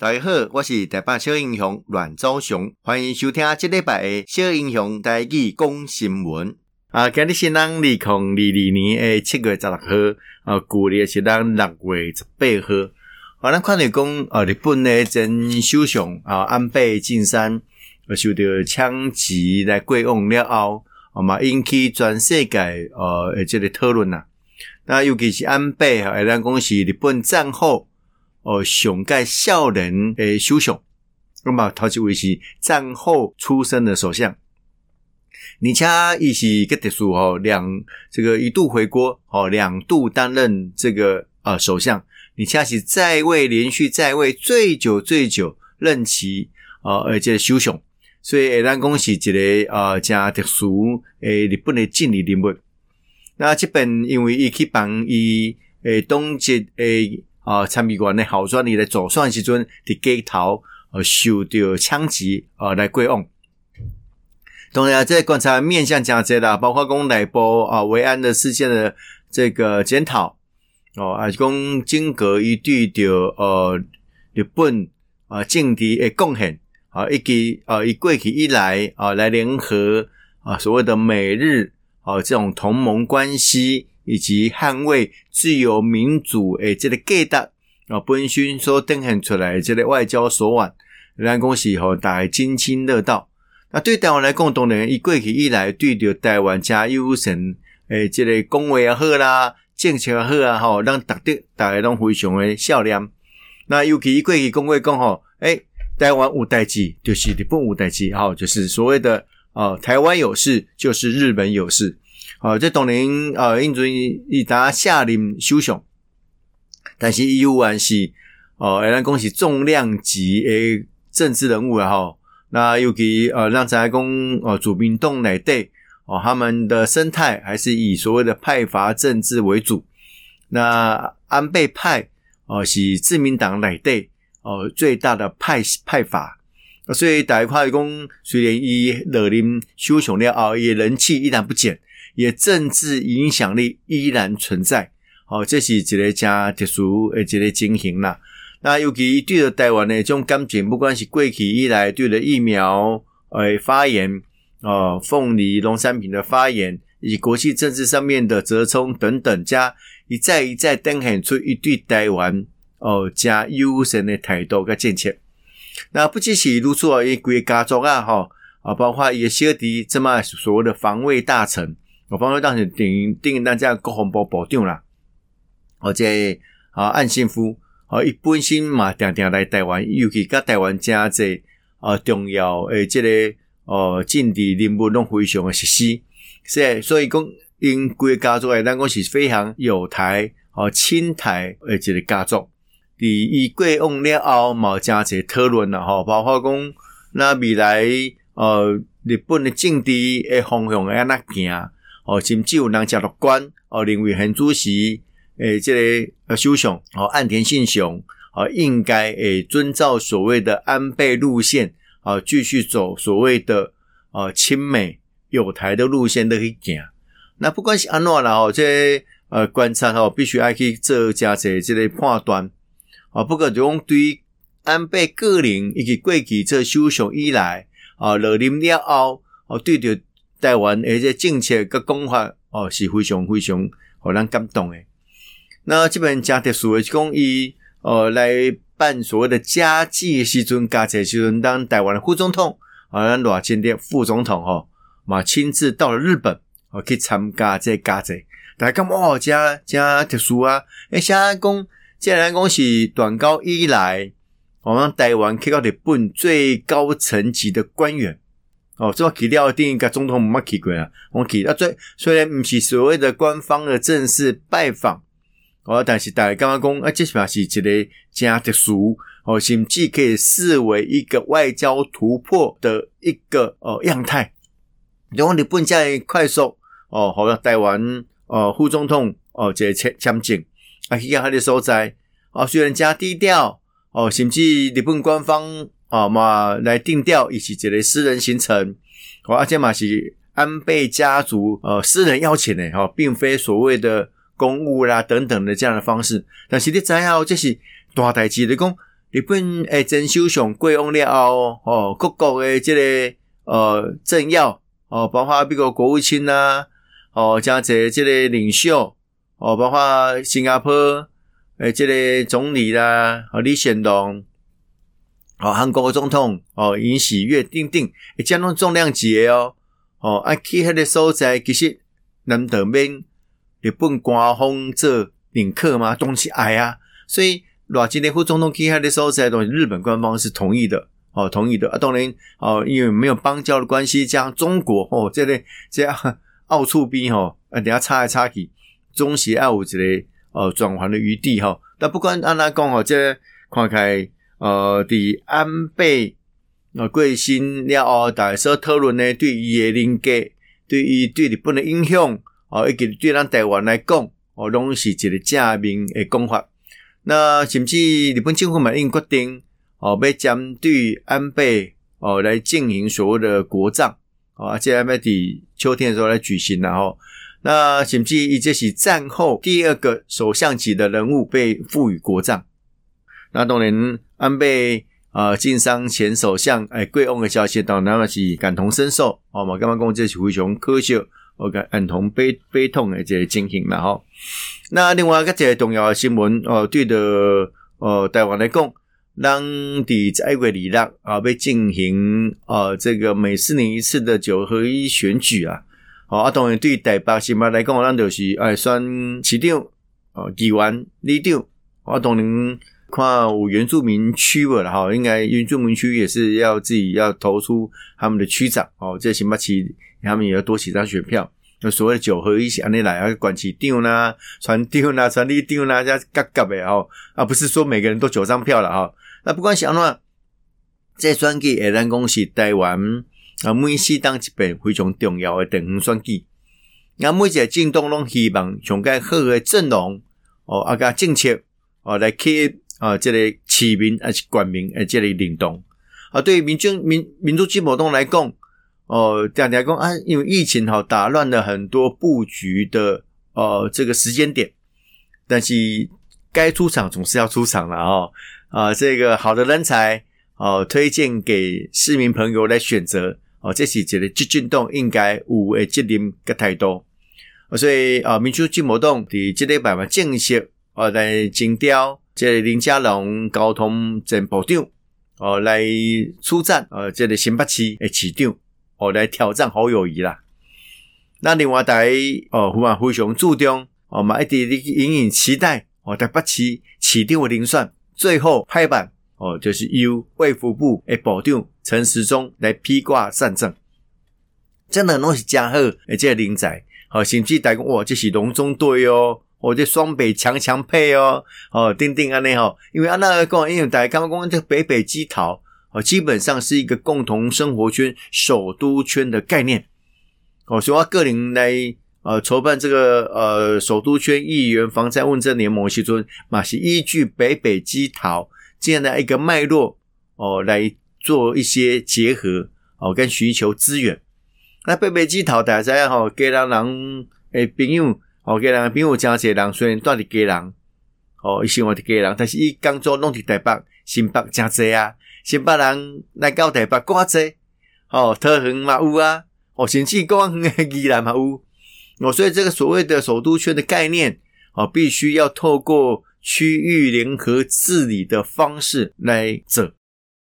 大家好，我是台北小英雄阮昭雄，欢迎收听这礼拜的小英雄台语讲新闻。啊，今日是咱二零二二年的七月十六号，啊，旧历是咱六月十八号。啊，咱看到讲，啊，日本的前首相啊安倍晋三啊受到枪击来过往了后，啊嘛引起全世界呃的这个讨论呐。那尤其是安倍啊，咱讲是日本战后。哦，上届少年诶首相，那么头一位是战后出生的首相，而且伊是个特殊哦，两这个一度回国哦，两度担任这个呃首相，而且是在位连续在位最久最久任期呃而且首相，所以诶咱讲是一个呃加特殊诶日本的政治人物。那这边因为伊去帮伊诶东捷诶。啊，参议员的候选人来做选时阵，伫街头呃受到枪击呃来过往。当然啊，这观察面向真侪啦，包括讲内部啊维安的事件的这个检讨哦，还是讲经过伊对着呃日本啊政敌的贡献啊，以及啊伊过去以来啊来联合啊所谓的美日啊这种同盟关系。以及捍卫自由民主诶，这个价值啊，本身所展现出来这个外交手腕，咱讲是吼大家津津乐道。那对台湾来讲，当然伊过去以来对着台湾加优神诶，这个讲话也好啦，政策也好啊，吼，让大家大家拢非常诶笑脸。那尤其伊过去讲话讲吼，诶，台湾有代志，就是日本有代志，吼，就是所谓的啊，台湾有事就是日本有事。哦，这当年呃，因为伊当下令休想，但是伊有关系哦，咱讲是重量级诶政治人物啊吼。那尤其呃，让咱讲呃，自民党内底哦，他们的生态还是以所谓的派阀政治为主。那安倍派哦，是自民党内底哦最大的派派阀，所以大家看讲，虽然伊落任首相了啊，伊人气依然不减。也政治影响力依然存在，哦，这是一个加特殊的一个情形啦。那尤其对着台湾的这种感情，不管是过去以来对着疫苗诶发言，哦，凤梨农产品的发言，以及国际政治上面的折冲等等，加一再一再展现出一对台湾哦加友善的态度跟政策。那不只是如此啊，一个家族啊，哈啊，包括一个小弟这么所谓的防卫大臣。我方说当时顶顶咱这国防部部长啦，或者啊岸信夫，啊伊本身嘛定定来台湾，尤其甲台湾真侪啊重要诶，即个呃政治人物拢非常诶熟悉，是，所以讲因规家族诶，咱讲是非常友台哦亲台诶一个家族。伫伊过往了后，嘛真侪讨论啦，吼，包括讲那未来呃日本的政治诶方向会安怎行。哦，甚至有人食乐观哦，认为现主席诶，这个呃首相哦，岸田信雄哦，应该诶遵照所谓的安倍路线啊，继续走所谓的呃亲美友台的路线的去行。那不管是安怎啦哦，这呃观察哦，必须爱去做加些这个判断啊。不过就讲对安倍个人以及过去这首相以来啊，落任了后哦，对着。台湾而且政策个讲法哦是非常非常让人感动诶。那这边加特殊的是讲伊呃来办所谓的家祭时阵，家祭时阵当台湾的副总统啊，咱赖清德副总统吼嘛亲自到了日本哦去参加这家祭，大家讲哦加加特殊啊！诶，现在讲既然讲是短高以来，我们台湾去到日本最高层级的官员。哦，这么去了，第一个总统没去过啊。我去啊，最虽然不是所谓的官方的正式拜访，哦，但是大家刚刚讲啊，这起码是一个加特殊，哦，甚至可以视为一个外交突破的一个呃样态。然后日本在快速哦，好像台湾呃副总统哦，这签签证啊，去到他的所在哦，虽然加低调哦，甚至日本官方。啊嘛，来定调，以及这类私人行程，哦，而且嘛是安倍家族呃私人邀请的哈，并非所谓的公务啦等等的这样的方式。但是你知道这是大代志你讲，日本诶，真首相过往了后，哦，各国的，这个呃政要哦，包括美国国务卿呐，哦，加这这个领袖哦，包括新加坡诶，这个总理啦，哦，李显龙，哦，韩国总统哦，尹锡悦等等，诶，这样重量级诶哦，哦，啊，去迄个所在，其实难得免日本官方做领客吗？东西矮啊，所以。罗今天副总统去海的时候，这些东日本官方是同意的，哦，同意的啊。当然，哦，因为没有邦交的关系，加上中国哦，这类这样奥处边哈，啊，等下插来插去，中协二五之类，呃，转圜的余地哈。但不管按哪讲哦，这看开呃，的安倍呃贵心了后，大家说讨论呢，对伊的人格，对伊对日本的影响，哦，以及对咱台湾来讲，哦，拢是一个正面的讲法。那甚至日本政府嘛，已经决定哦，要针对安倍哦来进行所谓的国葬哦，而且要在秋天的时候来举行，然后那甚至伊这是战后第二个首相级的人物被赋予国葬。那当然，安倍啊，晋商前首相哎，贵翁的消息，当然嘛是感同身受哦嘛，刚刚讲这是非常可惜。我感同悲悲痛的这个情形嘛吼，那另外一个这个重要的新闻哦，对的呃台湾来讲，当地在一月二日啊，被进行呃这个每四年一次的九合一选举啊，哦啊当然对台北新北来讲，咱就是爱选市长哦，议员、里长，啊当然看有原住民区了哈，应该原住民区也是要自己要投出他们的区长哦，这新北市。他们也要多几张选票，那所谓的九合一起安尼来啊，管市长啦、传长啦、传里长啦，这样夹夹的吼，啊，不是说每个人都九张票了哈。那不管是安怎，这选举会当讲是台湾啊，每四党一边非常重要的地方选举。那每一个政党拢希望上盖好的阵容哦，啊个政策哦来去啊，这个市民还是官民诶，这个领导。啊，对于民众民民主进步党来讲。哦，讲讲讲啊，因为疫情哈打乱了很多布局的呃这个时间点，但是该出场总是要出场了哦。啊，这个好的人才哦推荐给市民朋友来选择哦，这是觉得激进动应该有诶责任个态度，所以啊，民主进步党的这个办法正式哦来精雕这个林佳龙交通前部长哦来出战呃这个新北市诶市长。哦，来挑战侯友谊啦。那另外台哦，非常非常注重哦，嘛一直隐隐期待哦，台北市市长的遴选，最后拍板哦，就是由卫福部诶部长陈时中来披挂上阵。真的拢是加好诶，这个人才哦，甚至大家哇，这是龙中队哦，哦，这双北强强配哦，哦，定定安尼吼，因为安那个讲，因为大家刚刚讲这北北基桃。哦，基本上是一个共同生活圈、首都圈的概念。哦，所以我个人来呃筹办这个呃首都圈议员防灾问政联盟时阵，嘛是依据北北基桃这样的一个脉络哦来做一些结合哦跟寻求资源。那北北基桃大家吼，给人人诶朋友哦，给人朋友真侪人，虽然住伫给人哦，伊生活伫给人，但是伊工作拢伫台北、新北真侪啊。新北人来到台北挂车，哦，桃园嘛有啊，哦，甚至讲宜兰嘛有，哦，所以这个所谓的首都圈的概念，哦，必须要透过区域联合治理的方式来走。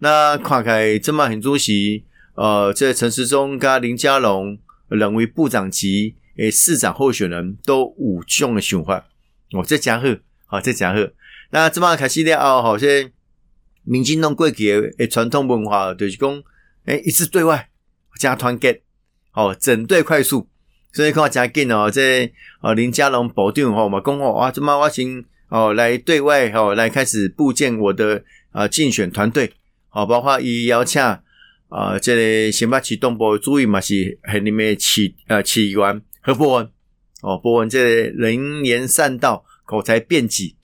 那看开这么很主席，呃，这陈时中跟林佳龙两位部长级诶市长候选人都有这样的想法，哦，这真好，好，这真好。那这么开始了哦，好像。民进党过去诶传统文化就是讲，诶一致对外加团结，哦整队快速，所以看加紧哦，这哦林佳龙部长吼嘛讲哦啊，这么我先哦来对外哦来开始布建我的啊竞选团队，好包括伊邀请啊这个新北市东部主意嘛是很里面市呃市员何博文哦，博文这个能言善道，口才辩捷，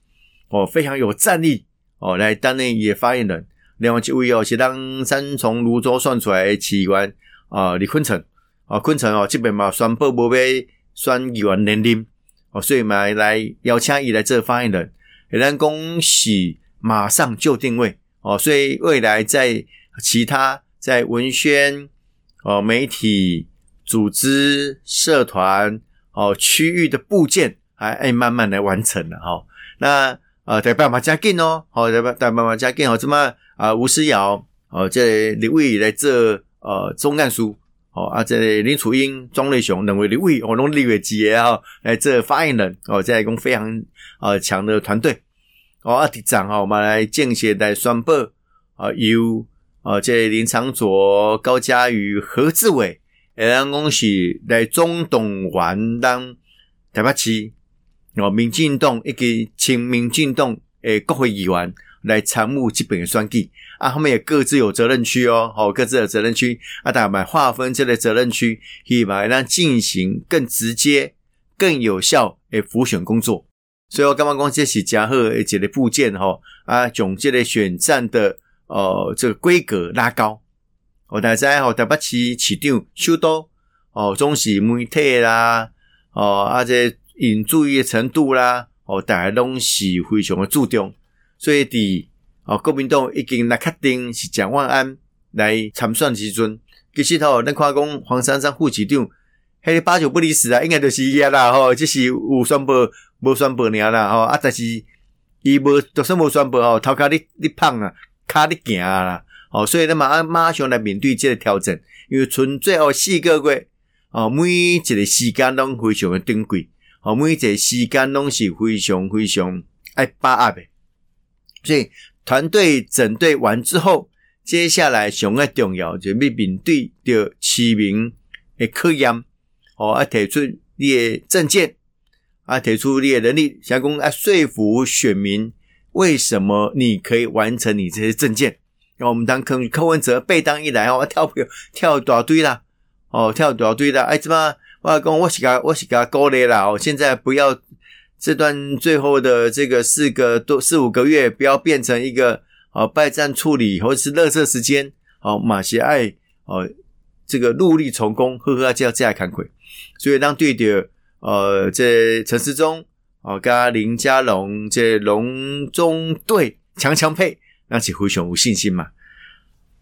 哦非常有战力。哦，来担任伊的发言人。另外一位哦，是当三重芦洲选出来的市议员啊，李坤城啊，坤城哦，这边嘛宣布无要选议员连任哦，所以嘛来邀请伊来做发言人。咱讲是马上就定位哦，所以未来在其他在文宣哦、媒体组织、社团哦、区域的部件，还哎慢慢来完成了哈、哦。那呃，得办法加进哦，好，台北台北马加进哦，这么啊吴思瑶哦，这立委来做呃总干书哦，啊这林楚英、庄瑞雄两位立委哦，拢立委级的哈，来做发言人哦，这一共非常呃强的团队。哦，啊，第三哦，我们来正式来宣布，啊，由啊，这林长佐、高佳宇、何志伟，两公是来总动员当台北市哦，民进党以及亲民进党诶国会议员来参与基本的选举啊，他们也各自有责任区哦，好，各自有责任区啊，大家来划分这类责任区，可以来让进行更直接、更有效诶辅选工作。所以我刚刚讲这是加贺一节的部件哈啊，总结的选战的呃这个规格拉高。我大家吼台北市市长首都哦，总是媒体啦哦，啊这引注意的程度啦哦，大家拢是非常的注重。所以伫哦国民党已经来确定是蒋万安来参选时阵，其实吼咱看讲黄珊珊副市长，迄个八九不离十啊，应该就是伊啦吼，这是有宣布。无宣布尔啦吼，啊，但是伊无就算无宣布吼，头壳你你胖啊，骹你行啊啦，哦，所以咱马马上来面对这个调整，因为剩最后四个月，哦，每一个时间拢非常的珍贵，哦，每一个时间拢是非常非常爱把握的，所以团队整队完之后，接下来上个重要就要面对着市民的考验，哦，啊，提出你的证件。啊，提出你的能力，想讲啊，说服选民为什么你可以完成你这些证件让？我们当柯柯文哲被当一来哦，跳票跳大堆啦，哦，跳大堆啦，哎，怎么我讲我是给我是给他鼓励啦，哦，现在不要这段最后的这个四个多四五个月，不要变成一个哦败战处理或者是垃圾时间，哦，马歇爱哦，这个戮力从公，呵呵，就要这样看鬼，所以当对的。呃，这陈时中哦，跟林佳龙这龙中队强强配，那是非常有信心嘛。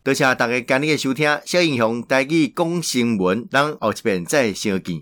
多谢大家今日的收听，小英雄带去讲新闻，咱后一遍再相见。